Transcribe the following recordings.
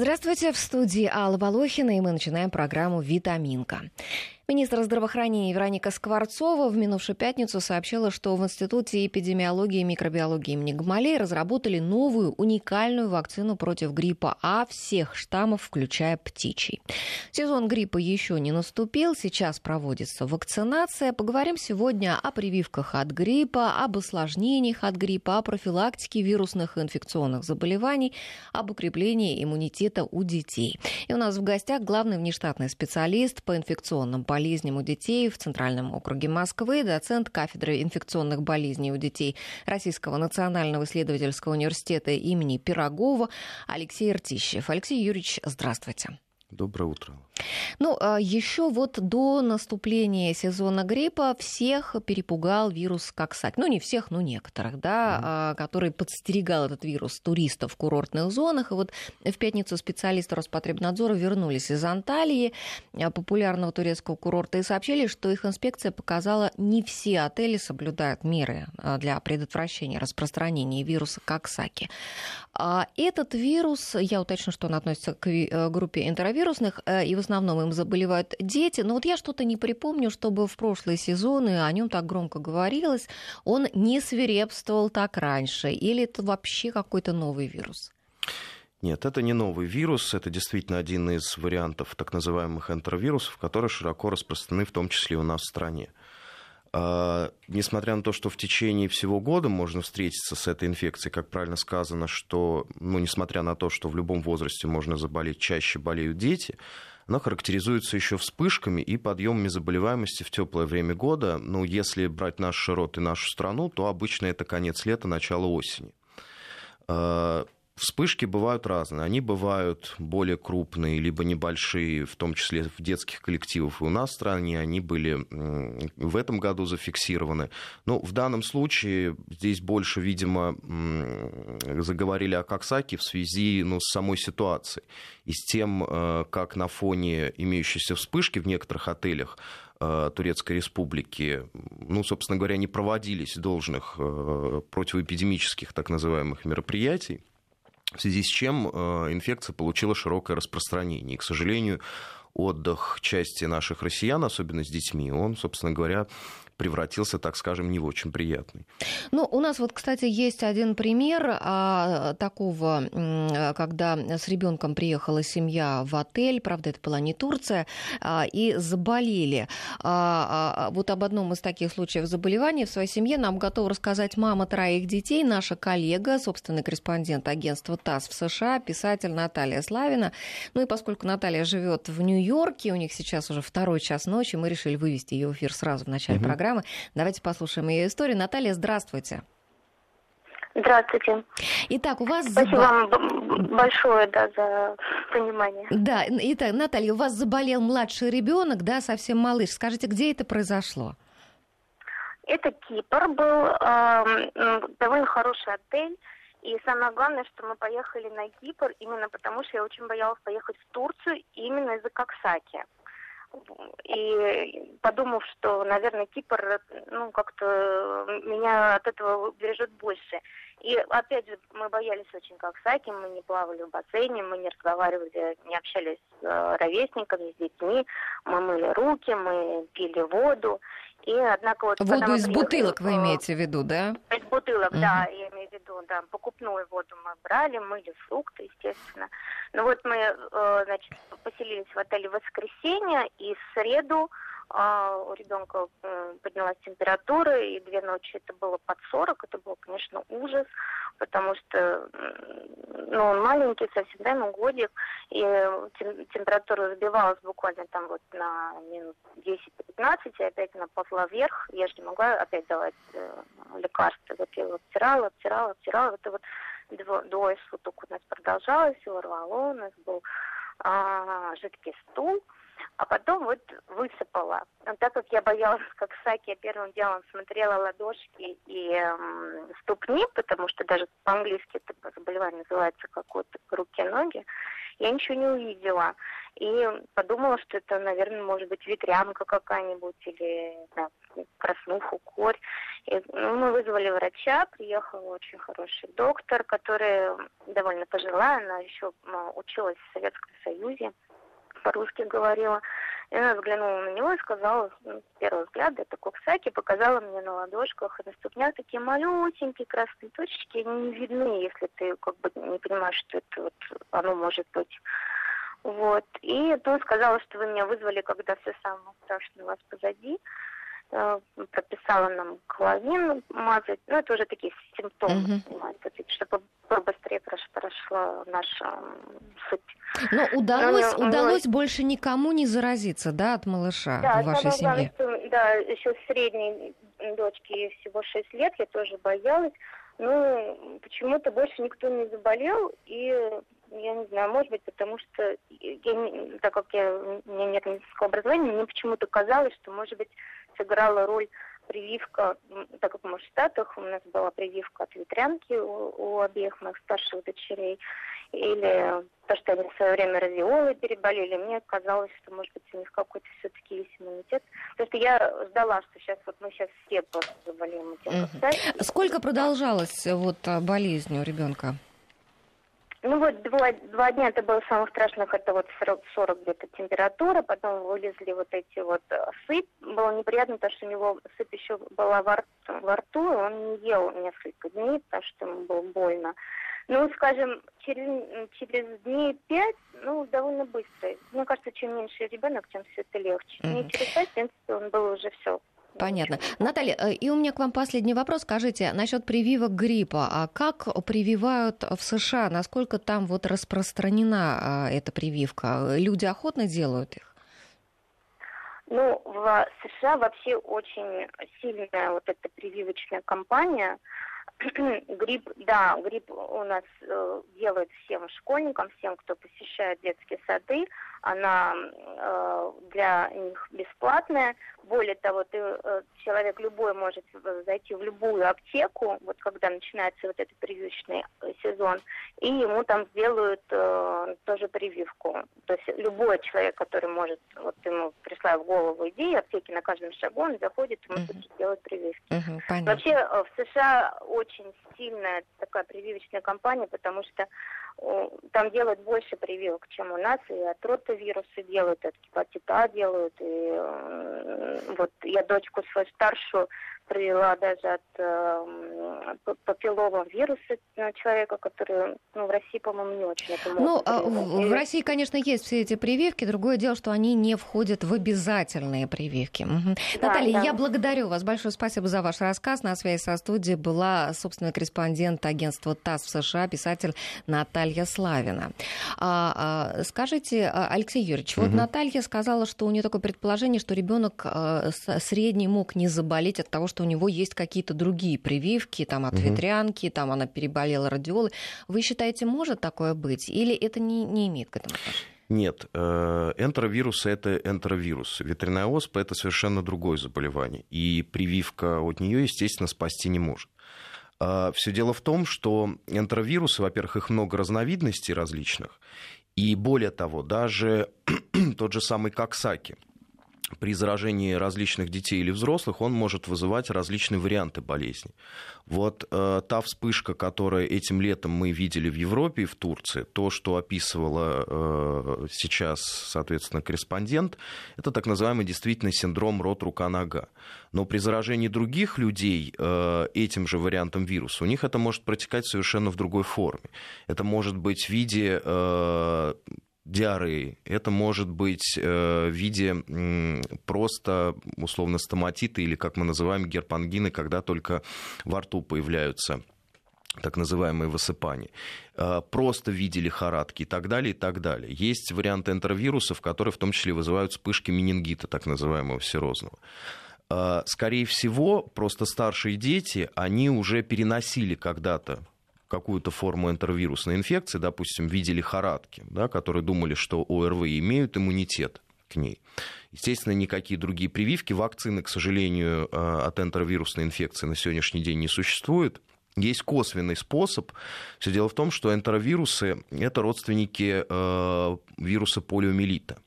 Здравствуйте, в студии Алла Волохина, и мы начинаем программу «Витаминка». Министр здравоохранения Вероника Скворцова в минувшую пятницу сообщила, что в Институте эпидемиологии и микробиологии имени Гамалей разработали новую уникальную вакцину против гриппа А всех штаммов, включая птичий. Сезон гриппа еще не наступил, сейчас проводится вакцинация. Поговорим сегодня о прививках от гриппа, об осложнениях от гриппа, о профилактике вирусных и инфекционных заболеваний, об укреплении иммунитета у детей. И у нас в гостях главный внештатный специалист по инфекционным болезням болезням у детей в Центральном округе Москвы, доцент кафедры инфекционных болезней у детей Российского национального исследовательского университета имени Пирогова Алексей Ртищев. Алексей Юрьевич, здравствуйте. Доброе утро. Ну, а еще вот до наступления сезона гриппа всех перепугал вирус Коксак. Ну, не всех, но некоторых, да, mm-hmm. который подстерегал этот вирус туристов в курортных зонах. И вот в пятницу специалисты Роспотребнадзора вернулись из Анталии, а, популярного турецкого курорта, и сообщили, что их инспекция показала, не все отели соблюдают меры а, для предотвращения распространения вируса Коксаки. Этот вирус, я уточню, что он относится к э, группе энтеровирусных, э, и в основном им заболевают дети. Но вот я что-то не припомню, чтобы в прошлые сезоны о нем так громко говорилось. Он не свирепствовал так раньше. Или это вообще какой-то новый вирус? Нет, это не новый вирус, это действительно один из вариантов так называемых энтеровирусов, которые широко распространены, в том числе у нас в стране. А, несмотря на то, что в течение всего года можно встретиться с этой инфекцией, как правильно сказано, что, ну, несмотря на то, что в любом возрасте можно заболеть, чаще болеют дети, она характеризуется еще вспышками и подъемами заболеваемости в теплое время года. Ну, если брать наш широт и нашу страну, то обычно это конец лета, начало осени. Вспышки бывают разные. Они бывают более крупные, либо небольшие, в том числе в детских коллективах. И у нас в стране они были в этом году зафиксированы. Но в данном случае здесь больше, видимо, заговорили о Коксаке в связи ну, с самой ситуацией. И с тем, э, как на фоне имеющейся вспышки в некоторых отелях э, Турецкой Республики, ну, собственно говоря, не проводились должных э, противоэпидемических так называемых мероприятий, в связи с чем э, инфекция получила широкое распространение. И, к сожалению, отдых части наших россиян, особенно с детьми, он, собственно говоря, превратился, так скажем, не в очень приятный. Ну, у нас вот, кстати, есть один пример а, такого, когда с ребенком приехала семья в отель, правда, это была не Турция, а, и заболели. А, а, вот об одном из таких случаев заболевания в своей семье нам готова рассказать мама троих детей, наша коллега, собственный корреспондент агентства ТАСС в США, писатель Наталья Славина. Ну и поскольку Наталья живет в Нью-Йорке, у них сейчас уже второй час ночи, мы решили вывести ее в эфир сразу в начале угу. программы программы. Давайте послушаем ее историю. Наталья, здравствуйте. Здравствуйте. Итак, у вас... Спасибо забол... вам большое да, за понимание. Да, итак, Наталья, у вас заболел младший ребенок, да, совсем малыш. Скажите, где это произошло? Это Кипр был, э, довольно хороший отель. И самое главное, что мы поехали на Кипр именно потому, что я очень боялась поехать в Турцию именно из-за Коксаки. И подумав, что, наверное, Кипр, ну, как-то меня от этого бережет больше. И опять же, мы боялись очень как Саки, мы не плавали в бассейне, мы не разговаривали, не общались с э, ровесниками, с детьми, мы мыли руки, мы пили воду. И, однако, вот, Воду из бутылок вы имеете в виду, да? Из бутылок, угу. да, я имею в виду, да. Покупную воду мы брали, мыли фрукты, естественно. Ну вот мы, э, значит, поселились в отеле в воскресенье, и в среду а, у ребенка поднялась температура, и две ночи это было под 40, это был, конечно, ужас, потому что, ну, он маленький, совсем, да, ну, годик, и температура сбивалась буквально там вот на минут 10-15, и опять она ползла вверх, я же не могла опять давать э, лекарства, вот я его обтирала, обтирала, обтирала, это вот двое суток у нас продолжалось, его рвало, у нас был а, жидкий стул, а потом вот высыпала. Но так как я боялась, как Саки, я первым делом смотрела ладошки и эм, ступни, потому что даже по-английски это заболевание называется как вот руки-ноги, я ничего не увидела. И подумала, что это, наверное, может быть ветрянка какая-нибудь или да, краснуха, корь. И, ну, мы вызвали врача, приехал очень хороший доктор, который довольно пожилая, она еще училась в Советском Союзе по-русски говорила. И она взглянула на него и сказала, ну, с первого взгляда, это коксаки, показала мне на ладошках и на ступнях такие малюсенькие красные точки, они не видны, если ты как бы не понимаешь, что это вот оно может быть. Вот. И то сказала, что вы меня вызвали, когда все самое страшное у вас позади. Э, прописала нам клавин мазать. Ну, это уже такие симптомы, mm-hmm. чтобы побыстрее прошла наша суть. Но удалось, Но, удалось вот. больше никому не заразиться, да, от малыша да, в вашей семье? Главное, да, еще средней дочке всего 6 лет, я тоже боялась. Ну, почему-то больше никто не заболел, и я не знаю, может быть, потому что, я, так как я, у меня нет медицинского образования, мне почему-то казалось, что, может быть, сыграла роль прививка, так как мы в Штатах, у нас была прививка от ветрянки у, у обеих моих старших дочерей, или то, что они в свое время радиолы переболели, мне казалось, что, может быть, у них какой-то все-таки есть иммунитет. Потому что я ждала, что сейчас вот мы сейчас все просто заболеем этим. Uh-huh. Сколько продолжалась вот болезнь у ребенка? Ну вот два, два дня это было самых страшных, это вот 40, 40 где-то температура, потом вылезли вот эти вот э, сыпь. Было неприятно, потому что у него сыпь еще была во рту, во рту и он не ел несколько дней, потому что ему было больно. Ну, скажем, через, через дней пять, ну, довольно быстро. Мне кажется, чем меньше ребенок, тем все это легче. Mm-hmm. И через пять, в принципе, он был уже все Понятно. Наталья, э, и у меня к вам последний вопрос. Скажите, насчет прививок гриппа. А как прививают в США? Насколько там вот распространена а, эта прививка? Люди охотно делают их? Ну, в США вообще очень сильная вот эта прививочная кампания. грипп, да, грипп у нас э, делают всем школьникам, всем, кто посещает детские сады. Она э, для них бесплатная. Более того, ты, э, человек любой может зайти в любую аптеку, вот когда начинается вот этот прививочный э, сезон, и ему там сделают э, тоже прививку. То есть любой человек, который может, вот ему пришла в голову идея, аптеки на каждом шагу, он заходит, ему uh-huh. делать прививки. Uh-huh, Вообще э, в США очень сильная такая прививочная кампания, потому что там делают больше прививок, чем у нас, и от ротавируса делают, от гепатита А делают, и вот я дочку свою старшую привела даже от э, папиллового вируса человека, который ну, в России, по-моему, не очень это Ну, а в, в России, конечно, есть все эти прививки. Другое дело, что они не входят в обязательные прививки. Угу. Да, Наталья, да. я благодарю вас. Большое спасибо за ваш рассказ. На связи со студией была собственный корреспондент агентства ТАСС в США, писатель Наталья Славина. А, а, скажите, а, Алексей Юрьевич, угу. вот Наталья сказала, что у нее такое предположение, что ребенок а, средний мог не заболеть от того, что у него есть какие-то другие прививки, там от угу. ветрянки, там она переболела радиолой. Вы считаете, может такое быть? Или это не, не имеет к этому отношения? Нет, э, энтеровирус – это энтеровирус. Ветряная оспа – это совершенно другое заболевание. И прививка от нее, естественно, спасти не может. А, Все дело в том, что энтеровирусы, во-первых, их много разновидностей различных. И более того, даже тот же самый Коксаки – при заражении различных детей или взрослых он может вызывать различные варианты болезни. Вот э, та вспышка, которую этим летом мы видели в Европе и в Турции, то, что описывала э, сейчас, соответственно, корреспондент, это так называемый действительно синдром рот-рука-нога. Но при заражении других людей э, этим же вариантом вируса, у них это может протекать совершенно в другой форме. Это может быть в виде э, диареи. Это может быть э, в виде просто условно стоматита или, как мы называем, герпангины, когда только во рту появляются так называемые высыпания, э, просто в виде лихорадки и так далее, и так далее. Есть варианты энтеровирусов, которые в том числе вызывают вспышки менингита, так называемого серозного. Э, скорее всего, просто старшие дети, они уже переносили когда-то какую-то форму энтеровирусной инфекции, допустим, в виде лихорадки, да, которые думали, что ОРВИ имеют иммунитет к ней. Естественно, никакие другие прививки. Вакцины, к сожалению, от энтеровирусной инфекции на сегодняшний день не существует. Есть косвенный способ. Все дело в том, что энтеровирусы – это родственники э, вируса полиомиелита.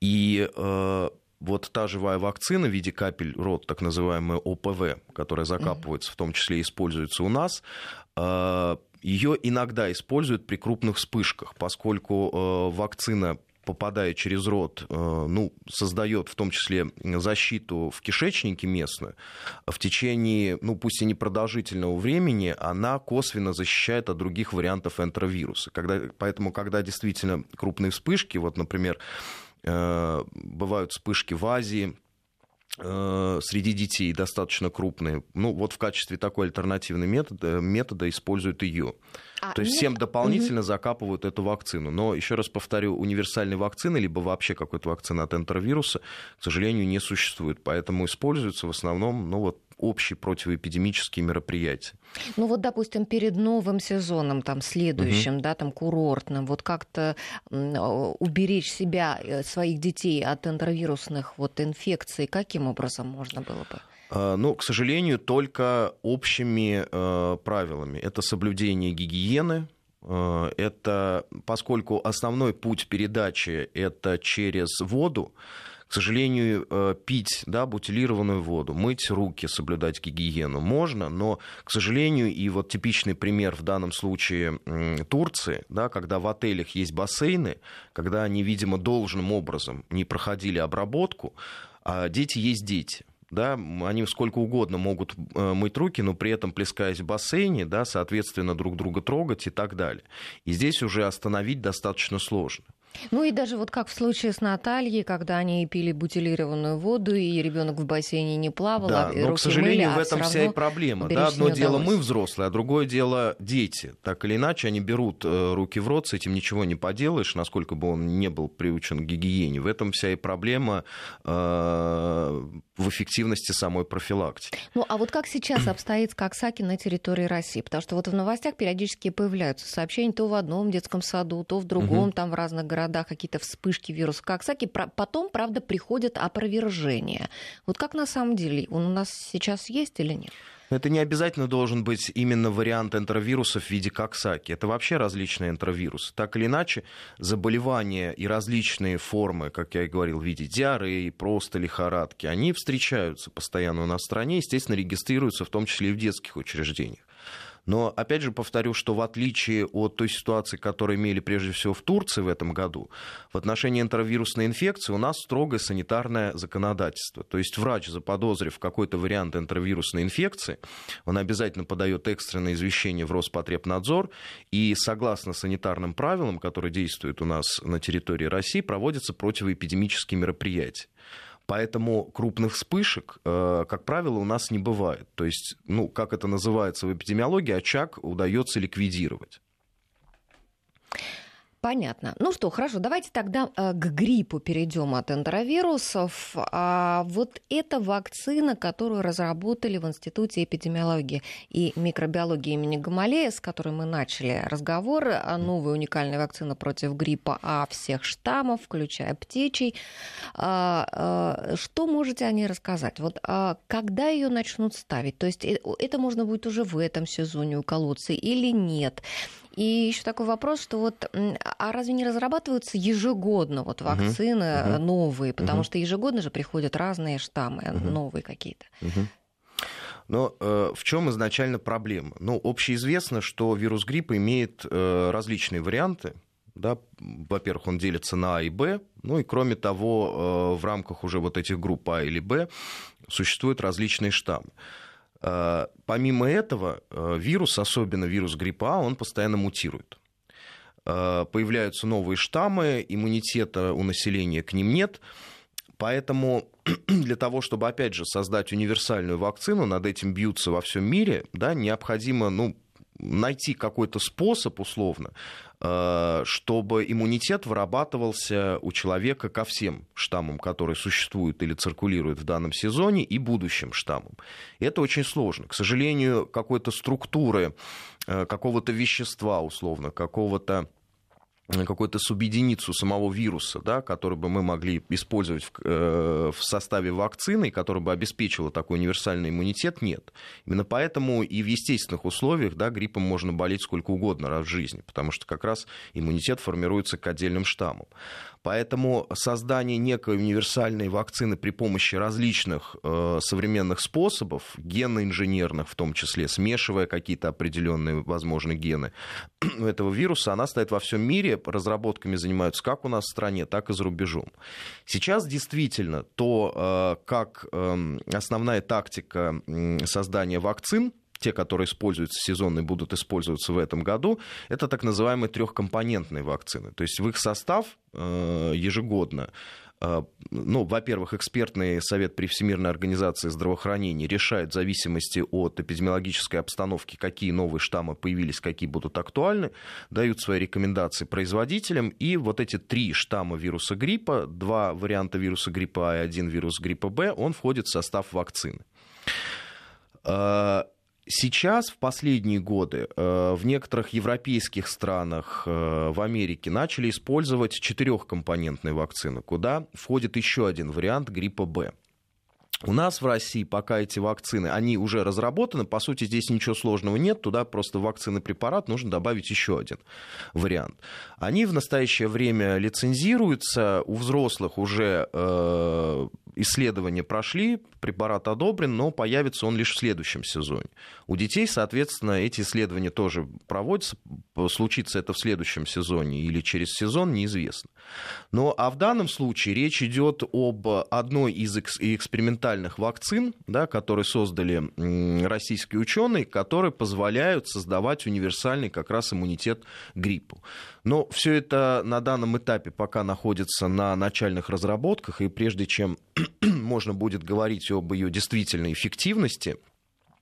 И э, вот та живая вакцина в виде капель рот, так называемая ОПВ, которая закапывается, в том числе используется у нас, э, ее иногда используют при крупных вспышках, поскольку э, вакцина попадая через рот, э, ну, создает в том числе защиту в кишечнике местную, в течение, ну, пусть и непродолжительного времени, она косвенно защищает от других вариантов энтеровируса. Когда, поэтому, когда действительно крупные вспышки, вот, например, бывают вспышки в Азии, э, среди детей достаточно крупные. Ну, вот в качестве такой альтернативной метода, метода используют ее. А, То есть нет. всем дополнительно угу. закапывают эту вакцину. Но, еще раз повторю, универсальной вакцины, либо вообще какой-то вакцины от энтеровируса, к сожалению, не существует. Поэтому используются в основном ну, вот, общие противоэпидемические мероприятия. Ну вот, допустим, перед новым сезоном, там, следующим, угу. да, там, курортным, вот как-то уберечь себя, э, своих детей от энтеровирусных вот инфекций, каким образом можно было бы? А, ну, к сожалению, только общими э, правилами. Это соблюдение гигиены, э, это поскольку основной путь передачи это через воду, к сожалению, э, пить да, бутилированную воду, мыть руки, соблюдать гигиену можно, но, к сожалению, и вот типичный пример в данном случае Турции, да, когда в отелях есть бассейны, когда они, видимо, должным образом не проходили обработку, а дети есть дети да, они сколько угодно могут э, мыть руки, но при этом плескаясь в бассейне, да, соответственно, друг друга трогать и так далее. И здесь уже остановить достаточно сложно. Ну и даже вот как в случае с Натальей, когда они пили бутилированную воду, и ребенок в бассейне не плавал, да, а но, к сожалению, мыли, в а этом а вся и проблема. Да, одно дело мы взрослые, а другое дело дети. Так или иначе, они берут э, руки в рот, с этим ничего не поделаешь, насколько бы он не был приучен к гигиене. В этом вся и проблема э, в эффективности самой профилактики. Ну, а вот как сейчас обстоит Коксаки на территории России? Потому что вот в новостях периодически появляются сообщения то в одном детском саду, то в другом, угу. там в разных городах городах какие-то вспышки вируса Коксаки, потом, правда, приходят опровержения. Вот как на самом деле, он у нас сейчас есть или нет? Это не обязательно должен быть именно вариант энтеровирусов в виде коксаки. Это вообще различные энтеровирусы. Так или иначе, заболевания и различные формы, как я и говорил, в виде диареи, просто лихорадки, они встречаются постоянно у нас в стране, естественно, регистрируются в том числе и в детских учреждениях. Но, опять же, повторю, что в отличие от той ситуации, которую имели прежде всего в Турции в этом году, в отношении энтеровирусной инфекции у нас строгое санитарное законодательство. То есть врач, заподозрив какой-то вариант энтеровирусной инфекции, он обязательно подает экстренное извещение в Роспотребнадзор, и согласно санитарным правилам, которые действуют у нас на территории России, проводятся противоэпидемические мероприятия. Поэтому крупных вспышек, э, как правило, у нас не бывает. То есть, ну, как это называется в эпидемиологии, очаг удается ликвидировать. Понятно. Ну что, хорошо, давайте тогда э, к гриппу перейдем от энтеровирусов. А вот эта вакцина, которую разработали в Институте эпидемиологии и микробиологии имени Гамалея, с которой мы начали разговор, новая уникальная вакцина против гриппа А всех штаммов, включая птичий. А, а, что можете о ней рассказать? Вот когда ее начнут ставить? То есть э, это можно будет уже в этом сезоне уколоться или нет? И еще такой вопрос, что вот, а разве не разрабатываются ежегодно вот вакцины uh-huh. новые, потому uh-huh. что ежегодно же приходят разные штаммы, uh-huh. новые какие-то. Uh-huh. Но э, в чем изначально проблема? Ну, общеизвестно, что вирус гриппа имеет э, различные варианты. Да? Во-первых, он делится на А и Б. Ну и кроме того, э, в рамках уже вот этих групп А или Б существуют различные штаммы. Э, помимо этого, э, вирус, особенно вирус гриппа он постоянно мутирует. Э, появляются новые штаммы, иммунитета у населения к ним нет. Поэтому для того, чтобы, опять же, создать универсальную вакцину, над этим бьются во всем мире, да, необходимо ну, найти какой-то способ, условно, Э, чтобы иммунитет вырабатывался у человека ко всем штаммам, которые существуют или циркулируют в данном сезоне, и будущим штаммам. Это очень сложно. К сожалению, какой-то структуры, э, какого-то вещества, условно, какого-то какую-то субъединицу самого вируса, да, который бы мы могли использовать в, э, в составе вакцины, который бы обеспечила такой универсальный иммунитет, нет. Именно поэтому и в естественных условиях да, гриппом можно болеть сколько угодно раз в жизни, потому что как раз иммунитет формируется к отдельным штаммам. Поэтому создание некой универсальной вакцины при помощи различных э, современных способов, генно-инженерных в том числе, смешивая какие-то определенные, возможно, гены этого вируса, она стоит во всем мире. Разработками занимаются как у нас в стране, так и за рубежом. Сейчас действительно то, э, как э, основная тактика создания вакцин те, которые используются сезонные, будут использоваться в этом году, это так называемые трехкомпонентные вакцины. То есть в их состав э, ежегодно э, ну, во-первых, экспертный совет при Всемирной организации здравоохранения решает в зависимости от эпидемиологической обстановки, какие новые штаммы появились, какие будут актуальны, дают свои рекомендации производителям, и вот эти три штамма вируса гриппа, два варианта вируса гриппа А и один вирус гриппа Б, он входит в состав вакцины. Сейчас, в последние годы, э, в некоторых европейских странах, э, в Америке начали использовать четырехкомпонентные вакцины, куда входит еще один вариант гриппа Б. У нас в России пока эти вакцины, они уже разработаны, по сути здесь ничего сложного нет, туда просто вакцины препарат нужно добавить еще один вариант. Они в настоящее время лицензируются, у взрослых уже э, исследования прошли, препарат одобрен, но появится он лишь в следующем сезоне. У детей, соответственно, эти исследования тоже проводятся, случится это в следующем сезоне или через сезон, неизвестно. Но а в данном случае речь идет об одной из экспериментальных вакцин, да, которые создали российские ученые, которые позволяют создавать универсальный как раз иммунитет гриппу. Но все это на данном этапе пока находится на начальных разработках, и прежде чем можно будет говорить об ее действительной эффективности,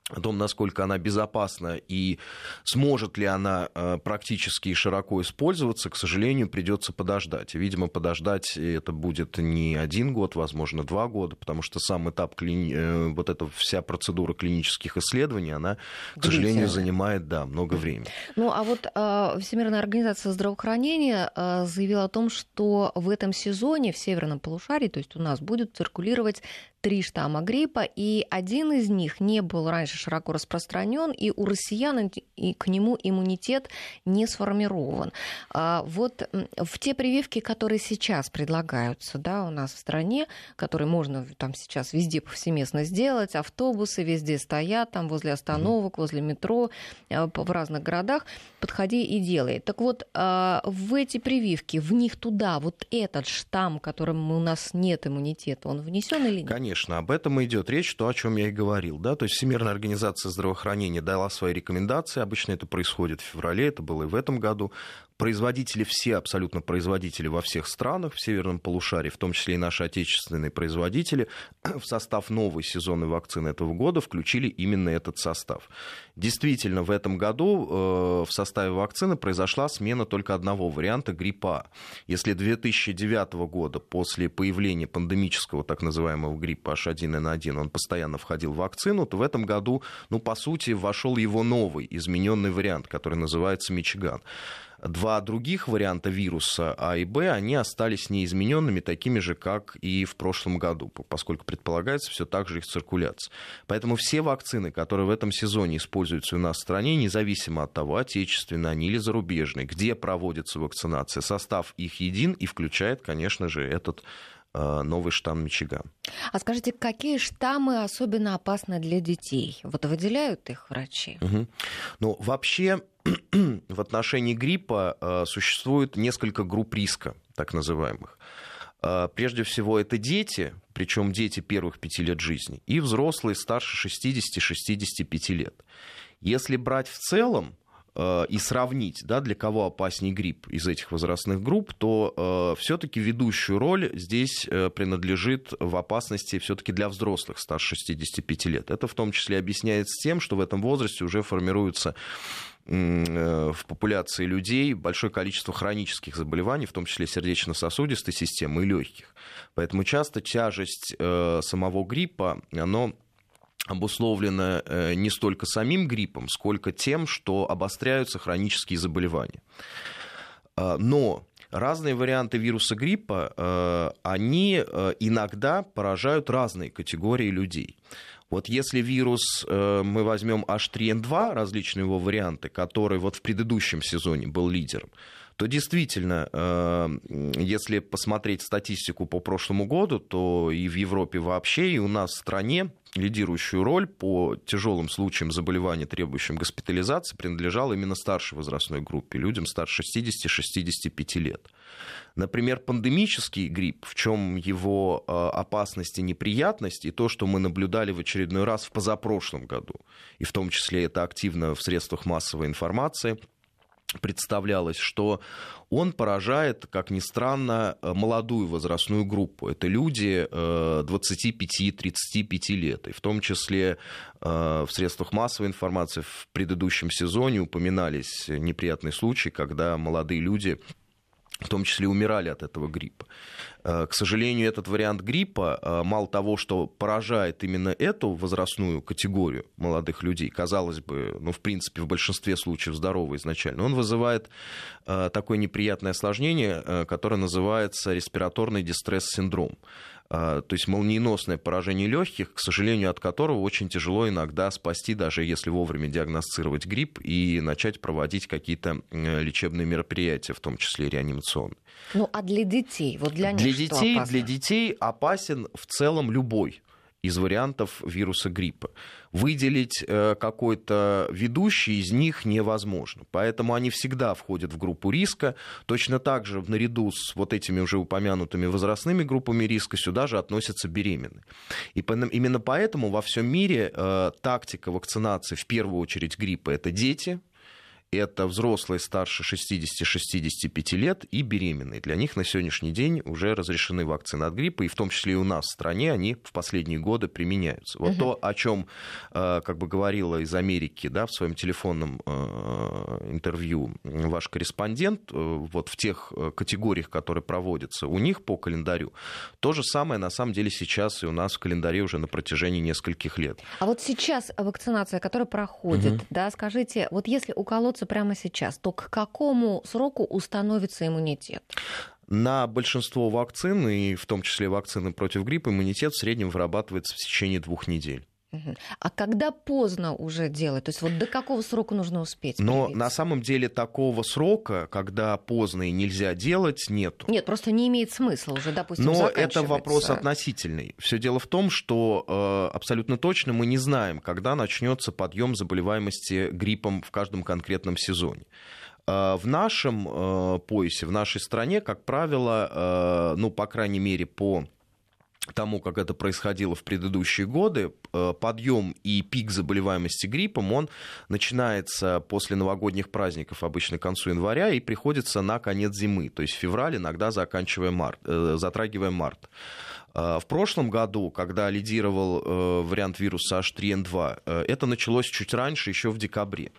о том, насколько она безопасна и сможет ли она э, практически и широко использоваться, к сожалению, придется подождать. И, видимо, подождать это будет не один год, возможно, два года, потому что сам этап, клини... Э, вот эта вся процедура клинических исследований, она, к сожалению, занимает, да, много времени. Ну, а вот э, Всемирная организация здравоохранения заявила о том, что в этом сезоне в северном полушарии, то есть у нас будет циркулировать три штамма гриппа, и один из них не был раньше широко распространен, и у россиян и к нему иммунитет не сформирован. А вот в те прививки, которые сейчас предлагаются да, у нас в стране, которые можно там сейчас везде повсеместно сделать, автобусы везде стоят, там возле остановок, возле метро, э, в разных городах, подходи и делай. Так вот, а, в эти прививки, в них туда, вот этот штамм, которым у нас нет иммунитета, он внесен или нет? Конечно Конечно, об этом идет речь, то, о чем я и говорил. Да? То есть Всемирная организация здравоохранения дала свои рекомендации. Обычно это происходит в феврале, это было и в этом году производители, все абсолютно производители во всех странах, в северном полушарии, в том числе и наши отечественные производители, в состав новой сезонной вакцины этого года включили именно этот состав. Действительно, в этом году э, в составе вакцины произошла смена только одного варианта гриппа. Если 2009 года, после появления пандемического так называемого гриппа H1N1, он постоянно входил в вакцину, то в этом году, ну, по сути, вошел его новый, измененный вариант, который называется Мичиган. Два других варианта вируса А и Б, они остались неизмененными, такими же, как и в прошлом году, поскольку предполагается все так же их циркуляция. Поэтому все вакцины, которые в этом сезоне используются у нас в стране, независимо от того, отечественные они или зарубежные, где проводится вакцинация, состав их един и включает, конечно же, этот новый штамм Мичиган. А скажите, какие штаммы особенно опасны для детей? Вот выделяют их врачи? Угу. Ну, вообще в отношении гриппа э, существует несколько групп риска, так называемых. Э, прежде всего, это дети, причем дети первых пяти лет жизни, и взрослые старше 60-65 лет. Если брать в целом, э, и сравнить, да, для кого опаснее грипп из этих возрастных групп, то э, все-таки ведущую роль здесь э, принадлежит в опасности все-таки для взрослых старше 65 лет. Это в том числе объясняется тем, что в этом возрасте уже формируются Э, в популяции людей большое количество хронических заболеваний, в том числе сердечно-сосудистой системы и легких. Поэтому часто тяжесть э, самого гриппа, оно обусловлено э, не столько самим гриппом, сколько тем, что обостряются хронические заболевания. Но разные варианты вируса гриппа, они иногда поражают разные категории людей. Вот если вирус, мы возьмем H3N2, различные его варианты, который вот в предыдущем сезоне был лидером, то действительно, э, если посмотреть статистику по прошлому году, то и в Европе вообще, и у нас в стране лидирующую роль по тяжелым случаям заболеваний, требующим госпитализации, принадлежала именно старшей возрастной группе, людям старше 60-65 лет. Например, пандемический грипп, в чем его э, опасность и неприятность, и то, что мы наблюдали в очередной раз в позапрошлом году, и в том числе это активно в средствах массовой информации – представлялось, что он поражает, как ни странно, молодую возрастную группу. Это люди 25-35 э, лет. И в том числе э, в средствах массовой информации в предыдущем сезоне упоминались неприятные случаи, когда молодые люди в том числе умирали от этого гриппа. Э, к сожалению, этот вариант гриппа, э, мало того, что поражает именно эту возрастную категорию молодых людей, казалось бы, ну, в принципе, в большинстве случаев здоровый изначально, он вызывает э, такое неприятное осложнение, которое называется респираторный дистресс-синдром. То есть молниеносное поражение легких, к сожалению, от которого очень тяжело иногда спасти, даже если вовремя диагностировать грипп и начать проводить какие-то лечебные мероприятия, в том числе реанимационные. Ну а для детей? Вот для, для них детей, опасно? для детей опасен в целом любой из вариантов вируса гриппа. Выделить э, какой-то ведущий из них невозможно. Поэтому они всегда входят в группу риска. Точно так же наряду с вот этими уже упомянутыми возрастными группами риска сюда же относятся беременные. И именно поэтому во всем мире э, тактика вакцинации в первую очередь гриппа это дети, это взрослые старше 60-65 лет и беременные. Для них на сегодняшний день уже разрешены вакцины от гриппа, и в том числе и у нас в стране они в последние годы применяются. Вот угу. то, о чем э, как бы говорила из Америки да, в своем телефонном э, интервью ваш корреспондент, э, вот в тех категориях, которые проводятся у них по календарю, то же самое на самом деле сейчас и у нас в календаре уже на протяжении нескольких лет. А вот сейчас вакцинация, которая проходит, угу. да, скажите, вот если уколоться прямо сейчас, то к какому сроку установится иммунитет? На большинство вакцин, и в том числе вакцины против гриппа, иммунитет в среднем вырабатывается в течение двух недель. А когда поздно уже делать? То есть вот до какого срока нужно успеть? Но привиться? на самом деле такого срока, когда поздно и нельзя делать, нет. Нет, просто не имеет смысла уже, допустим, Но это вопрос относительный. Все дело в том, что э, абсолютно точно мы не знаем, когда начнется подъем заболеваемости гриппом в каждом конкретном сезоне. Э, в нашем э, поясе, в нашей стране, как правило, э, ну, по крайней мере, по тому, как это происходило в предыдущие годы, э, подъем и пик заболеваемости гриппом, он начинается после новогодних праздников, обычно к концу января, и приходится на конец зимы, то есть февраль, иногда заканчивая март, э, затрагивая март. Э, в прошлом году, когда лидировал вариант вируса H3N2, это началось чуть раньше, еще в декабре.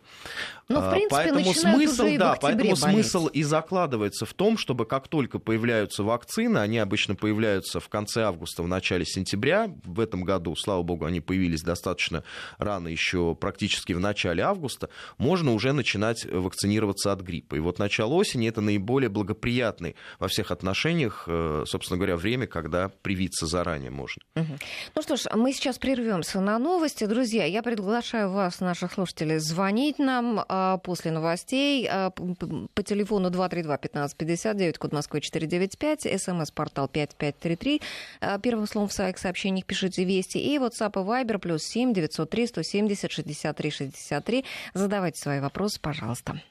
Ну, в принципе, поэтому смысл, уже да, поэтому болеть. смысл и закладывается в том, чтобы как только появляются вакцины, они обычно появляются в конце августа, в начале сентября. В этом году, слава богу, они появились достаточно рано, еще практически в начале августа. Можно уже начинать вакцинироваться от гриппа. И вот начало осени это наиболее благоприятный во всех отношениях, э, собственно говоря, время, когда привиться заранее можно. Угу. Ну что ж, мы сейчас прервемся на новости. Друзья, я приглашаю вас, наших слушателей, звонить нам а, а, после новостей а, по телефону 232-1559, код Москвы 495, смс-портал 5533. А, первым словом в своих сообщениях пишите «Вести» и WhatsApp и Viber плюс 7 903 170 63 63. Задавайте свои вопросы, пожалуйста.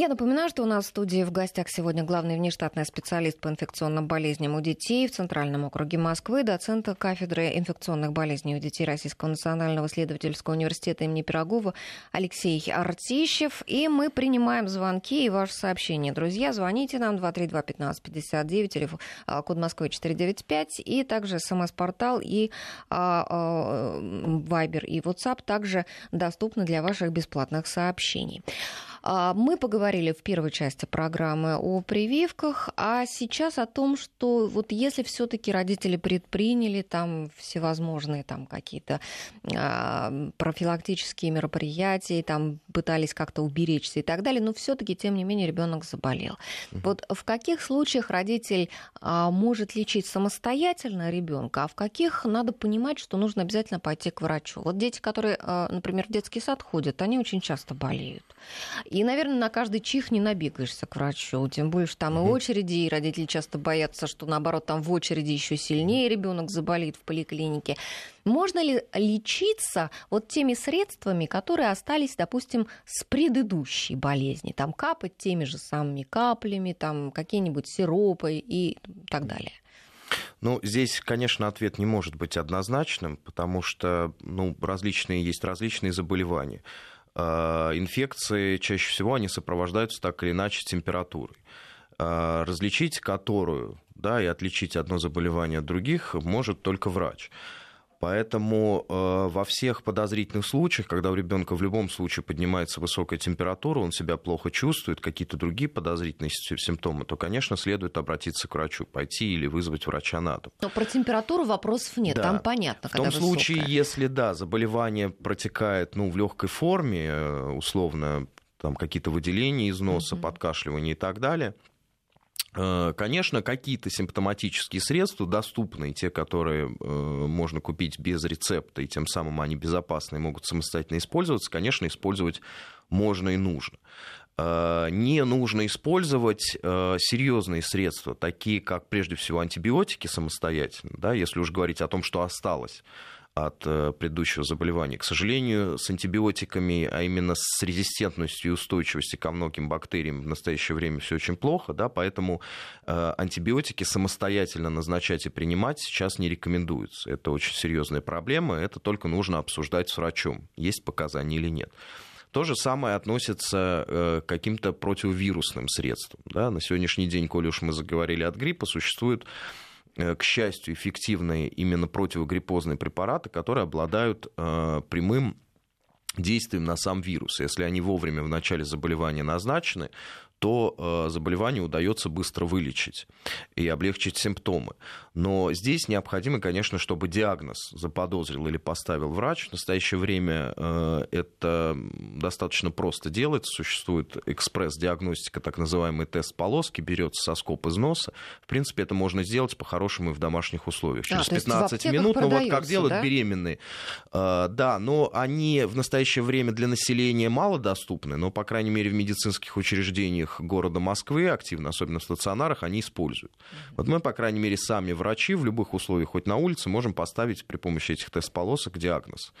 Я напоминаю, что у нас в студии в гостях сегодня главный внештатный специалист по инфекционным болезням у детей в Центральном округе Москвы, доцент кафедры инфекционных болезней у детей Российского национального исследовательского университета имени Пирогова Алексей Артищев. И мы принимаем звонки и ваши сообщения. Друзья, звоните нам 232-1559, телефон, а, код Москвы 495, и также смс-портал и а, а, Viber и WhatsApp также доступны для ваших бесплатных сообщений. А, мы поговорили в первой части программы о прививках, а сейчас о том, что вот если все-таки родители предприняли там всевозможные там какие-то а, профилактические мероприятия, там пытались как-то уберечься и так далее, но все-таки, тем не менее, ребенок заболел. Угу. Вот в каких случаях родитель а, может лечить самостоятельно ребенка, а в каких надо понимать, что нужно обязательно пойти к врачу? Вот дети, которые, например, в детский сад ходят, они очень часто болеют. И, наверное, на каждый чих не набегаешься к врачу. Тем более, что там угу. и очереди, и родители часто боятся, что наоборот, там в очереди еще сильнее ребенок заболеет в поликлинике. Можно ли лечиться вот теми средствами, которые остались, допустим, с предыдущей болезни? Там капать теми же самыми каплями, там какие-нибудь сиропы и так далее. Ну, здесь, конечно, ответ не может быть однозначным, потому что ну, различные, есть различные заболевания. А, инфекции чаще всего они сопровождаются так или иначе температурой а, различить которую да, и отличить одно заболевание от других может только врач. Поэтому э, во всех подозрительных случаях, когда у ребенка в любом случае поднимается высокая температура, он себя плохо чувствует, какие-то другие подозрительные симптомы, то, конечно, следует обратиться к врачу, пойти или вызвать врача на дом. Но про температуру вопросов нет, да. там понятно. В том высокая. случае, если да, заболевание протекает ну, в легкой форме, э, условно, там какие-то выделения из носа, mm-hmm. подкашливание и так далее, конечно, какие-то симптоматические средства доступны, те, которые э, можно купить без рецепта, и тем самым они безопасны и могут самостоятельно использоваться, конечно, использовать можно и нужно. Э, не нужно использовать серьезные средства, такие как прежде всего антибиотики самостоятельно, да, если уж говорить о том, что осталось от э, предыдущего заболевания. К сожалению, с антибиотиками, а именно с резистентностью и устойчивостью ко многим бактериям в настоящее время все очень плохо, да, поэтому э, антибиотики самостоятельно назначать и принимать сейчас не рекомендуется. Это очень серьезная проблема, это только нужно обсуждать с врачом, есть показания или нет. То же самое относится э, к каким-то противовирусным средствам. Да? На сегодняшний день, коли уж мы заговорили от гриппа, существует к счастью, эффективные именно противогриппозные препараты, которые обладают э, прямым действием на сам вирус. Если они вовремя в начале заболевания назначены, то э, заболевание удается быстро вылечить и облегчить симптомы. Но здесь необходимо, конечно, чтобы диагноз заподозрил или поставил врач. В настоящее время э, это достаточно просто делать. Существует экспресс-диагностика, так называемый тест полоски, берется соскоб из носа. В принципе, это можно сделать по-хорошему и в домашних условиях. А, Через а, 15 минут, ну вот как делают да? беременные. Э, да, но они в настоящее время для населения мало доступны, но, по крайней мере, в медицинских учреждениях больных города Москвы, активно, особенно в стационарах, они используют. Вот мы, по крайней мере, сами врачи в любых условиях, хоть на улице, можем поставить при помощи этих тест-полосок диагноз.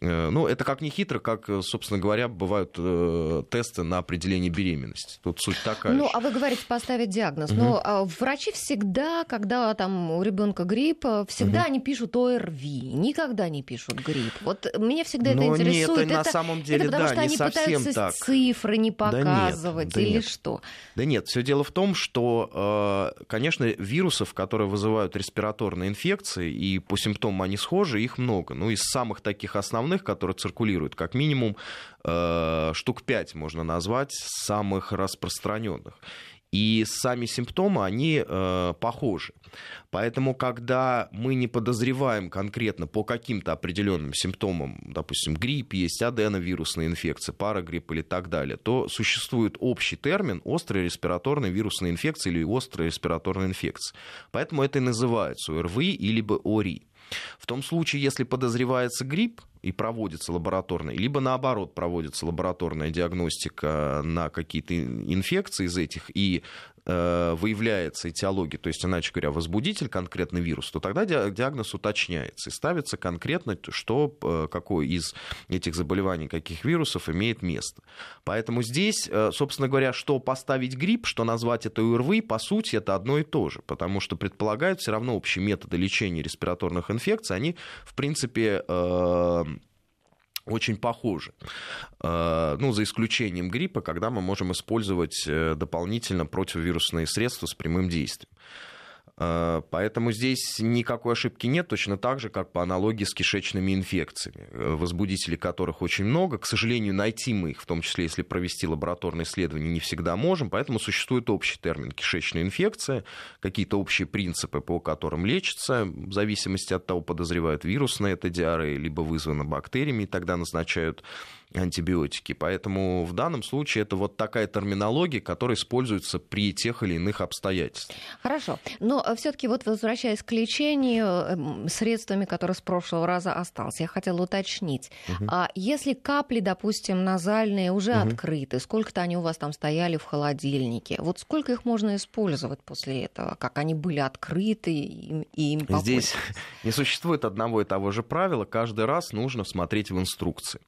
Э, ну, это как не хитро, как, э, собственно говоря, бывают э, тесты на определение беременности. Тут суть такая. Ну, же. а вы говорите поставить диагноз. Угу. Но а, врачи всегда, когда там у ребенка грипп, всегда угу. они пишут ОРВИ, никогда не пишут грипп. Вот мне всегда Но это интересует. Нет, это, на самом деле, это потому да, что они пытаются так. цифры не показывать да нет, или да нет. что? Да нет, все дело в том, что, конечно, вирусов, которые вызывают респираторные инфекции, и по симптомам они схожи, их много. Ну, из самых таких основных основных, которые циркулируют, как минимум э, штук 5 можно назвать самых распространенных. И сами симптомы, они э, похожи. Поэтому, когда мы не подозреваем конкретно по каким-то определенным симптомам, допустим, грипп есть, аденовирусная инфекция, парагрипп или так далее, то существует общий термин острая респираторная вирусная инфекция или острая респираторная инфекция. Поэтому это и называется ОРВИ или ОРИ. В том случае, если подозревается грипп и проводится лабораторная, либо наоборот проводится лабораторная диагностика на какие-то инфекции из этих, и Э, выявляется этиология, то есть, иначе говоря, возбудитель, конкретный вирус, то тогда диагноз уточняется и ставится конкретно, что, э, какой из этих заболеваний, каких вирусов имеет место. Поэтому здесь, э, собственно говоря, что поставить грипп, что назвать это ОРВИ, по сути, это одно и то же, потому что предполагают все равно общие методы лечения респираторных инфекций, они, в принципе, очень похожи. Э, ну, за исключением гриппа, когда мы можем использовать э, дополнительно противовирусные средства с прямым действием. Э, поэтому здесь никакой ошибки нет, точно так же, как по аналогии с кишечными инфекциями, э, возбудителей которых очень много. К сожалению, найти мы их, в том числе если провести лабораторное исследование, не всегда можем, поэтому существует общий термин кишечная инфекция, какие-то общие принципы, по которым лечится, в зависимости от того, подозревают вирусная это диарея, либо вызвана бактериями, и тогда назначают антибиотики. Поэтому в данном случае это вот такая терминология, которая используется при тех или иных обстоятельствах. Хорошо. Но э, все-таки вот возвращаясь к лечению эм, средствами, которые с прошлого раза осталось, я хотела уточнить. Угу. А если капли, допустим, назальные уже угу. открыты, сколько-то они у вас там стояли в холодильнике, вот сколько их можно использовать после этого? Как они были открыты и им Здесь не существует одного и того же правила. Каждый раз нужно смотреть в инструкции.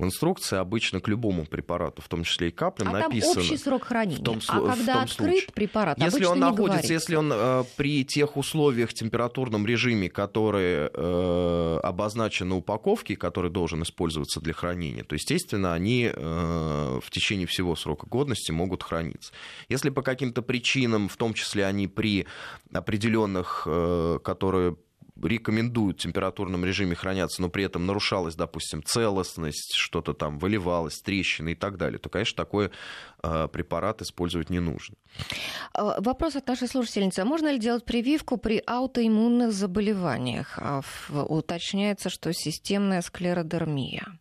В инструкции обычно к любому препарату, в том числе и каплям, а написано... там общий срок хранения. В том, а когда в том открыт случае, препарат, если он находится, говорится. если он э, при тех условиях температурном режиме, которые э, обозначены на упаковке, который должен использоваться для хранения, то, естественно, они э, в течение всего срока годности могут храниться. Если по каким-то причинам, в том числе они при определенных, э, которые рекомендуют в температурном режиме храняться, но при этом нарушалась, допустим, целостность, что-то там выливалось, трещины и так далее, то, конечно, такой э, препарат использовать не нужно. А, вопрос от нашей слушательницы. Можно ли делать прививку при аутоиммунных заболеваниях? А, уточняется, что системная склеродермия.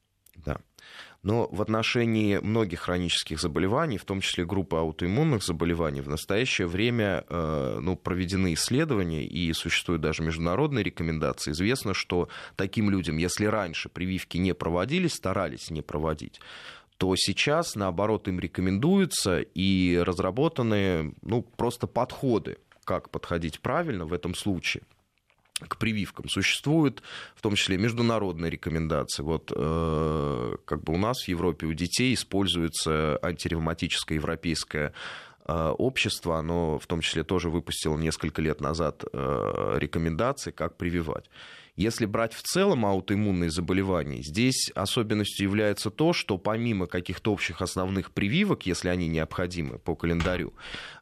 Но в отношении многих хронических заболеваний, в том числе группы аутоиммунных заболеваний, в настоящее время э, ну, проведены исследования и существуют даже международные рекомендации. Известно, что таким людям, если раньше прививки не проводились, старались не проводить, то сейчас, наоборот, им рекомендуются и разработаны ну, просто подходы, как подходить правильно в этом случае к прививкам. Существуют в том числе международные рекомендации. Вот э, как бы у нас в Европе у детей используется антиревматическое европейское э, общество, оно в том числе тоже выпустило несколько лет назад э, рекомендации, как прививать. Если брать в целом аутоиммунные заболевания, здесь особенностью является то, что помимо каких-то общих основных прививок, если они необходимы по календарю,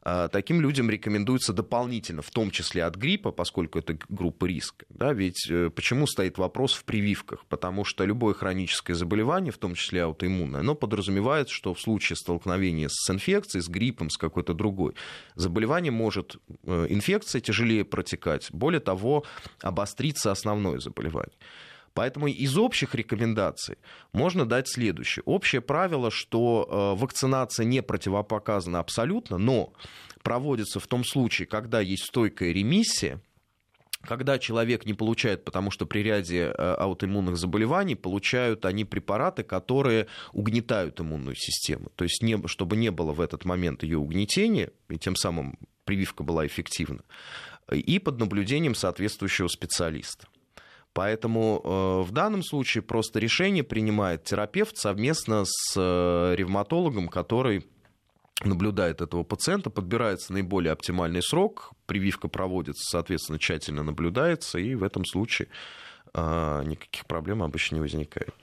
а, таким людям рекомендуется дополнительно, в том числе от гриппа, поскольку это группа риска. Да, ведь э, почему стоит вопрос в прививках? Потому что любое хроническое заболевание, в том числе аутоиммунное, оно подразумевает, что в случае столкновения с инфекцией, с гриппом, с какой-то другой, заболевание может, э, инфекция тяжелее протекать. Более того, обостриться основное заболевание. Поэтому из общих рекомендаций можно дать следующее. Общее правило, что э, вакцинация не противопоказана абсолютно, но проводится в том случае, когда есть стойкая ремиссия, когда человек не получает, потому что при ряде э, аутоиммунных заболеваний получают они препараты, которые угнетают иммунную систему. То есть не, чтобы не было в этот момент ее угнетения, и тем самым прививка была эффективна, и под наблюдением соответствующего специалиста. Поэтому э, в данном случае просто решение принимает терапевт совместно с э, ревматологом, который наблюдает этого пациента, подбирается наиболее оптимальный срок, прививка проводится, соответственно, тщательно наблюдается, и в этом случае э, никаких проблем обычно не возникает.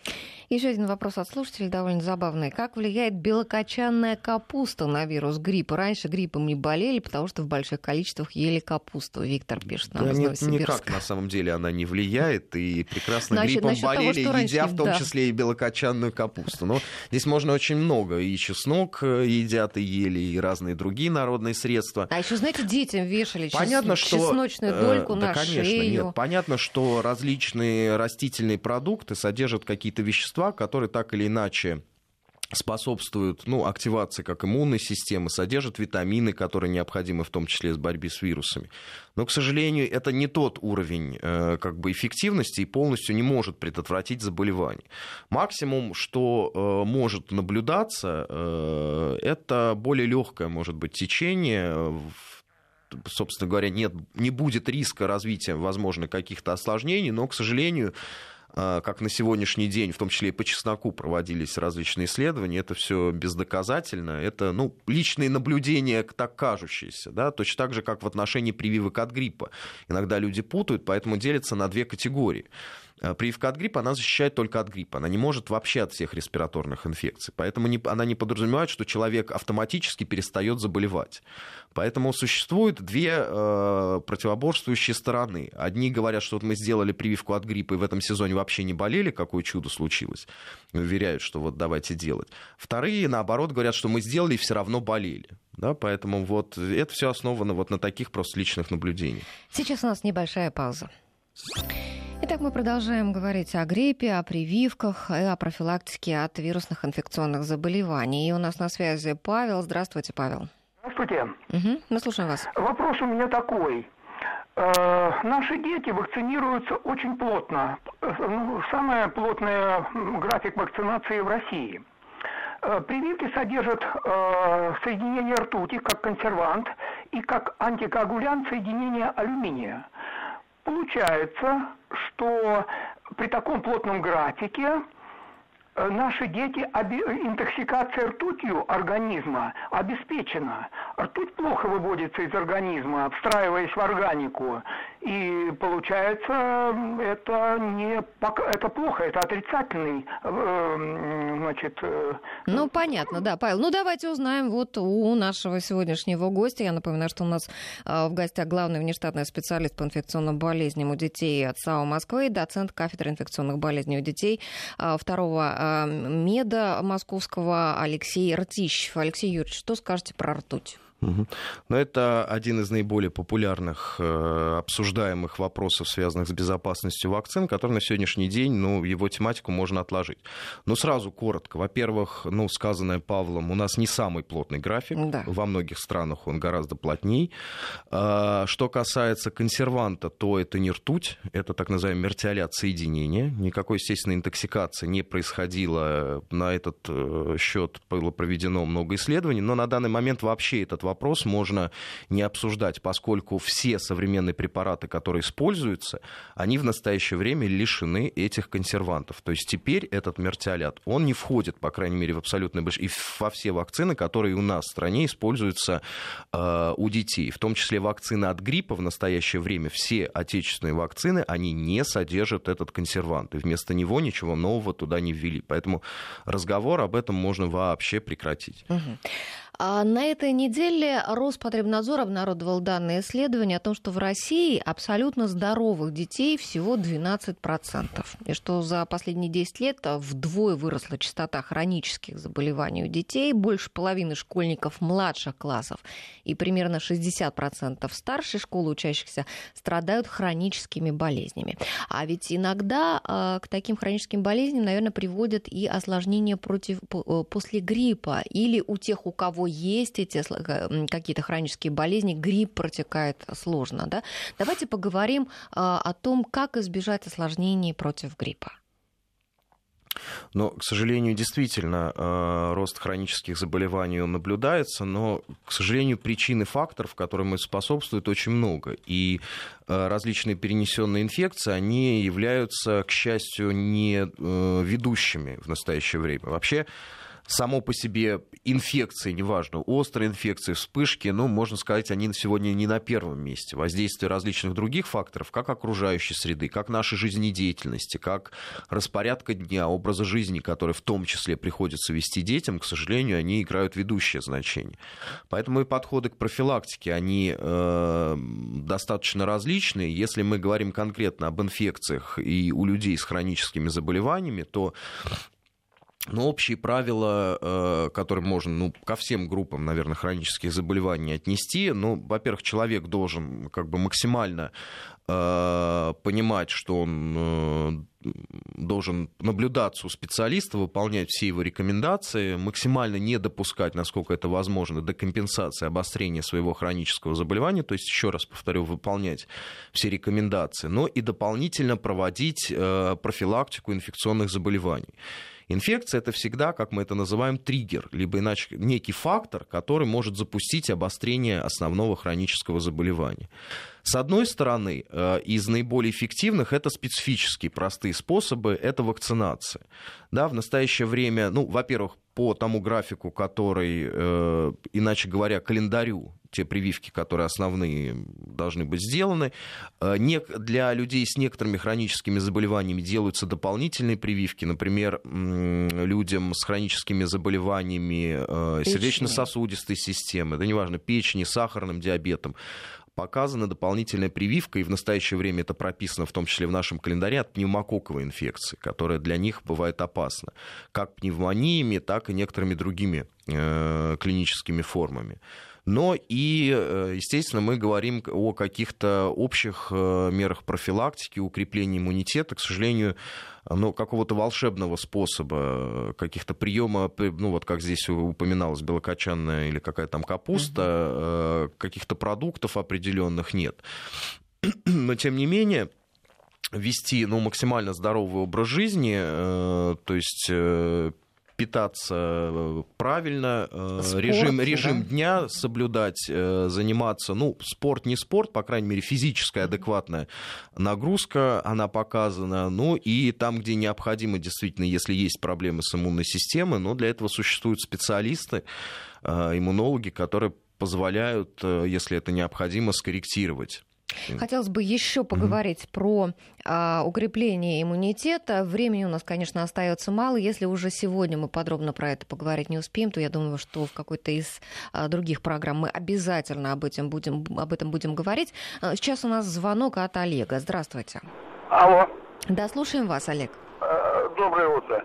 Еще один вопрос от слушателей, довольно забавный. Как влияет белокочанная капуста на вирус гриппа? Раньше гриппом не болели, потому что в больших количествах ели капусту. Виктор пишет нам да, нет, Никак на самом деле она не влияет, и прекрасно насчет, гриппом насчет болели, того, едя раньше, в том да. числе и белокочанную капусту. Но здесь можно очень много. И чеснок э, едят, и ели, и разные другие народные средства. А еще, знаете, детям вешали понятно, чес... что... чесночную дольку э, на да, конечно, шею. Нет. Понятно, что различные растительные продукты содержат какие-то вещества, вещества, которые так или иначе способствуют ну, активации как иммунной системы, содержат витамины, которые необходимы в том числе в борьбе с вирусами. Но, к сожалению, это не тот уровень э, как бы эффективности и полностью не может предотвратить заболевание. Максимум, что э, может наблюдаться, э, это более легкое, может быть, течение собственно говоря, нет, не будет риска развития, возможно, каких-то осложнений, но, к сожалению, как на сегодняшний день, в том числе и по чесноку проводились различные исследования, это все бездоказательно, это ну, личные наблюдения, так кажущиеся, да? точно так же, как в отношении прививок от гриппа. Иногда люди путают, поэтому делятся на две категории. Э, прививка от гриппа, она защищает только от гриппа. Она не может вообще от всех респираторных инфекций. Поэтому не, она не подразумевает, что человек автоматически перестает заболевать. Поэтому существует две э, противоборствующие стороны. Одни говорят, что вот мы сделали прививку от гриппа и в этом сезоне вообще не болели, какое чудо случилось. Уверяют, что вот давайте делать. Вторые, наоборот, говорят, что мы сделали и все равно болели. Да, поэтому вот это все основано вот на таких просто личных наблюдениях. Сейчас у нас небольшая пауза. Итак, мы продолжаем говорить о гриппе, о прививках и о профилактике от вирусных инфекционных заболеваний. И у нас на связи Павел. Здравствуйте, Павел. Здравствуйте. Угу, мы слушаем вас. Вопрос у меня такой. Э, наши дети вакцинируются очень плотно. Ну, самый плотный график вакцинации в России. Э, прививки содержат э, соединение ртути как консервант и как антикоагулянт соединение алюминия. Получается, что при таком плотном графике наши дети, интоксикация ртутью организма обеспечена. Ртуть плохо выводится из организма, встраиваясь в органику. И получается, это не это плохо, это отрицательный, э, значит. Э, ну понятно, да, Павел. Ну давайте узнаем вот у нашего сегодняшнего гостя. Я напоминаю, что у нас в гостях главный внештатный специалист по инфекционным болезням у детей от САУ Москвы, доцент кафедры инфекционных болезней у детей второго меда московского Алексей Ртищев. Алексей Юрьевич, что скажете про ртуть? Но это один из наиболее популярных э, обсуждаемых вопросов, связанных с безопасностью вакцин, который на сегодняшний день, ну, его тематику можно отложить. Но сразу коротко. Во-первых, ну, сказанное Павлом, у нас не самый плотный график. Да. Во многих странах он гораздо плотней. А, что касается консерванта, то это не ртуть, это так называемый мертиолят соединения. Никакой, естественно, интоксикации не происходило. На этот э, счет было проведено много исследований, но на данный момент вообще этот вопрос можно не обсуждать, поскольку все современные препараты, которые используются, они в настоящее время лишены этих консервантов. То есть теперь этот мертиолят, он не входит, по крайней мере, в абсолютное большинство, и во все вакцины, которые у нас в стране используются э, у детей. В том числе вакцины от гриппа в настоящее время, все отечественные вакцины, они не содержат этот консервант. И вместо него ничего нового туда не ввели. Поэтому разговор об этом можно вообще прекратить. Угу. А на этой неделе Роспотребнадзор обнародовал данные исследования о том, что в России абсолютно здоровых детей всего 12%. И что за последние 10 лет вдвое выросла частота хронических заболеваний у детей, больше половины школьников младших классов и примерно 60% старшей школы учащихся страдают хроническими болезнями. А ведь иногда а, к таким хроническим болезням, наверное, приводят и осложнения против, э, после гриппа или у тех, у кого есть эти какие-то хронические болезни, грипп протекает сложно. Да? Давайте поговорим а, о том, как избежать осложнений против гриппа. Но, к сожалению, действительно, э, рост хронических заболеваний наблюдается, но, к сожалению, причин и факторов, которым это способствует, очень много. И э, различные перенесенные инфекции, они являются, к счастью, не э, ведущими в настоящее время. Вообще, само по себе инфекции, неважно, острые инфекции, вспышки, ну, можно сказать, они сегодня не на первом месте. Воздействие различных других факторов, как окружающей среды, как нашей жизнедеятельности, как распорядка дня, образа жизни, который в том числе приходится вести детям, к сожалению, они играют ведущее значение. Поэтому и подходы к профилактике, они э, достаточно различные. Если мы говорим конкретно об инфекциях и у людей с хроническими заболеваниями, то но общие правила, э, которые можно ну, ко всем группам, наверное, хронических заболеваний отнести, ну, во-первых, человек должен как бы максимально э, понимать, что он э, должен наблюдаться у специалиста, выполнять все его рекомендации, максимально не допускать, насколько это возможно, до компенсации обострения своего хронического заболевания, то есть, еще раз повторю, выполнять все рекомендации, но и дополнительно проводить профилактику инфекционных заболеваний. Инфекция это всегда, как мы это называем, триггер, либо иначе некий фактор, который может запустить обострение основного хронического заболевания. С одной стороны, э, из наиболее эффективных это специфические простые способы, это вакцинация. Да, в настоящее время, ну, во-первых, по тому графику, который, э, иначе говоря, календарю, те прививки, которые основные должны быть сделаны. Э, для людей с некоторыми хроническими заболеваниями делаются дополнительные прививки. Например, людям с хроническими заболеваниями э, сердечно-сосудистой системы, да неважно, печени, сахарным диабетом, показана дополнительная прививка, и в настоящее время это прописано в том числе в нашем календаре, от пневмококковой инфекции, которая для них бывает опасна, как пневмониями, так и некоторыми другими э, клиническими формами. Но и, э, естественно, мы говорим о каких-то общих э, мерах профилактики, укрепления иммунитета. К сожалению, ну, какого-то волшебного способа, каких-то приема, ну, вот как здесь упоминалось, белокочанная или какая там капуста, угу. каких-то продуктов определенных нет. Но, тем не менее, вести ну, максимально здоровый образ жизни, то есть питаться э, правильно, э, спорт, режим, режим да? дня соблюдать, э, заниматься, ну, спорт не спорт, по крайней мере, физическая адекватная нагрузка, она показана, ну, и там, где необходимо, действительно, если есть проблемы с иммунной системой, но для этого существуют специалисты, иммунологи, которые позволяют, если это необходимо, скорректировать Хотелось бы еще поговорить mm-hmm. про а, укрепление иммунитета. Времени у нас, конечно, остается мало. Если уже сегодня мы подробно про это поговорить не успеем, то я думаю, что в какой-то из а, других программ мы обязательно об этом будем, об этом будем говорить. А, сейчас у нас звонок от Олега. Здравствуйте. Алло. Да, слушаем вас, Олег. Э, доброе утро.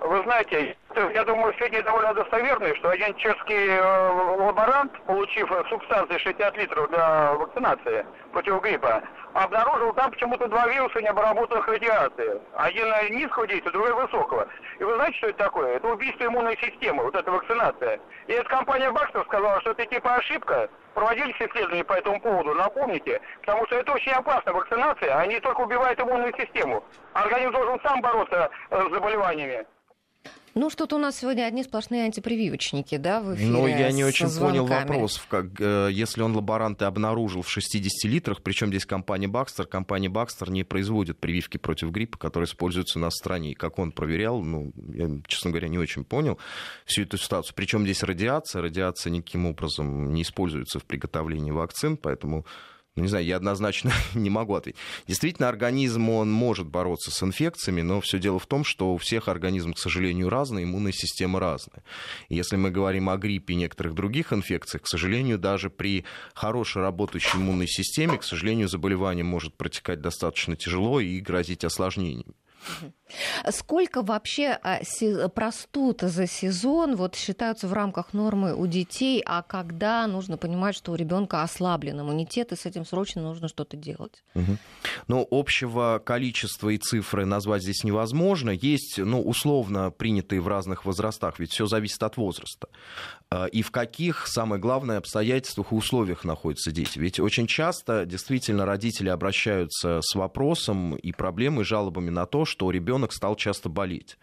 Вы знаете, я думаю, сегодня довольно достоверный, что один чешский э, лаборант, получив субстанции 60 литров для вакцинации против гриппа, обнаружил там почему-то два вируса необработанных радиации. Один низкого действия, другой высокого. И вы знаете, что это такое? Это убийство иммунной системы, вот эта вакцинация. И эта компания Бакстер сказала, что это типа ошибка. Проводились исследования по этому поводу, напомните. Потому что это очень опасная вакцинация, они только убивают иммунную систему. Организм должен сам бороться э, с заболеваниями. Ну, что-то у нас сегодня одни сплошные антипрививочники, да, в эфире Ну, я не очень понял вопрос. Как, э, если он лаборанты обнаружил в 60 литрах, причем здесь компания Бакстер, компания Бакстер не производит прививки против гриппа, которые используются на стране. И как он проверял, ну, я, честно говоря, не очень понял всю эту ситуацию. Причем здесь радиация. Радиация никаким образом не используется в приготовлении вакцин, поэтому не знаю, я однозначно не могу ответить. Действительно, организм, он может бороться с инфекциями, но все дело в том, что у всех организм, к сожалению, разный, иммунная система разная. Если мы говорим о гриппе и некоторых других инфекциях, к сожалению, даже при хорошей работающей иммунной системе, к сожалению, заболевание может протекать достаточно тяжело и грозить осложнениями. Сколько вообще а, простуд за сезон вот считаются в рамках нормы у детей, а когда нужно понимать, что у ребенка ослаблен иммунитет, и с этим срочно нужно что-то делать? Угу. Ну, общего количества и цифры назвать здесь невозможно. Есть, ну, условно принятые в разных возрастах, ведь все зависит от возраста. А, и в каких, самое главное, обстоятельствах и условиях находятся дети. Ведь очень часто действительно родители обращаются с вопросом и проблемой, жалобами на то, что ребенок стал часто болеть.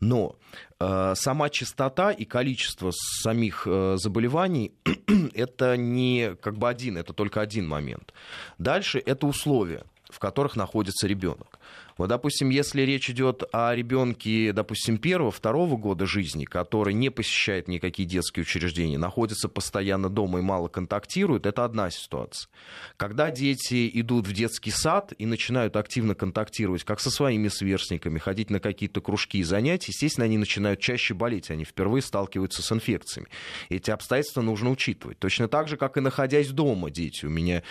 Но э, сама частота и количество самих э, заболеваний это не как бы один, это только один момент. Дальше это условия в которых находится ребенок. Вот, допустим, если речь идет о ребенке, допустим, первого-второго года жизни, который не посещает никакие детские учреждения, находится постоянно дома и мало контактирует, это одна ситуация. Когда дети идут в детский сад и начинают активно контактировать как со своими сверстниками, ходить на какие-то кружки и занятия, естественно, они начинают чаще болеть, они впервые сталкиваются с инфекциями. Эти обстоятельства нужно учитывать. Точно так же, как и находясь дома, дети. У меня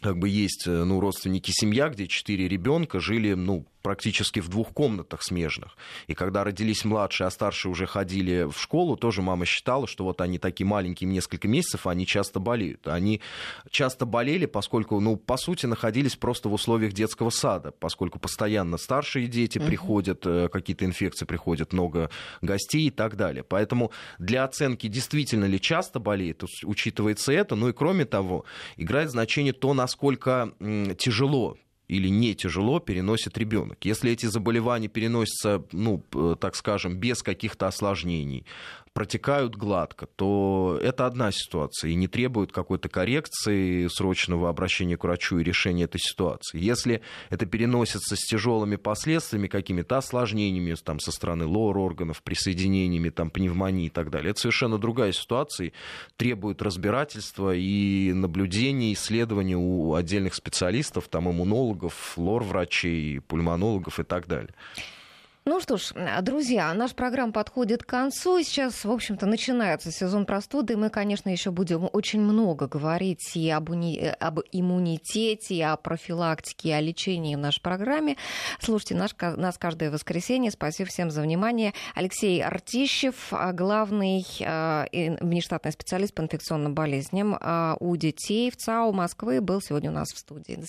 как бы есть э, ну, родственники семья, где четыре ребенка жили ну, практически в двух комнатах смежных. И когда родились младшие, а старшие уже ходили в школу, тоже мама считала, что вот они такие маленькие, несколько месяцев, они часто болеют. Они часто болели, поскольку, ну, по сути, находились просто в условиях детского сада, поскольку постоянно старшие дети uh-huh. приходят, э, какие-то инфекции приходят, много гостей и так далее. Поэтому для оценки, действительно ли часто болеет, учитывается это. Ну и кроме того, играет значение то, насколько тяжело или не тяжело переносит ребенок. Если эти заболевания переносятся, ну, так скажем, без каких-то осложнений, протекают гладко, то это одна ситуация и не требует какой-то коррекции, срочного обращения к врачу и решения этой ситуации. Если это переносится с тяжелыми последствиями, какими-то осложнениями там, со стороны лор-органов, присоединениями, там, пневмонии и так далее, это совершенно другая ситуация, требует разбирательства и наблюдения, исследования у отдельных специалистов, там, иммунологов, лор-врачей, пульмонологов и так далее. Ну что ж, друзья, наш программа подходит к концу. Сейчас, в общем-то, начинается сезон простуды. И мы, конечно, еще будем очень много говорить и об, уни... об иммунитете, и о профилактике, и о лечении в нашей программе. Слушайте наш... нас каждое воскресенье. Спасибо всем за внимание. Алексей Артищев, главный э, внештатный специалист по инфекционным болезням э, у детей в ЦАУ Москвы, был сегодня у нас в студии.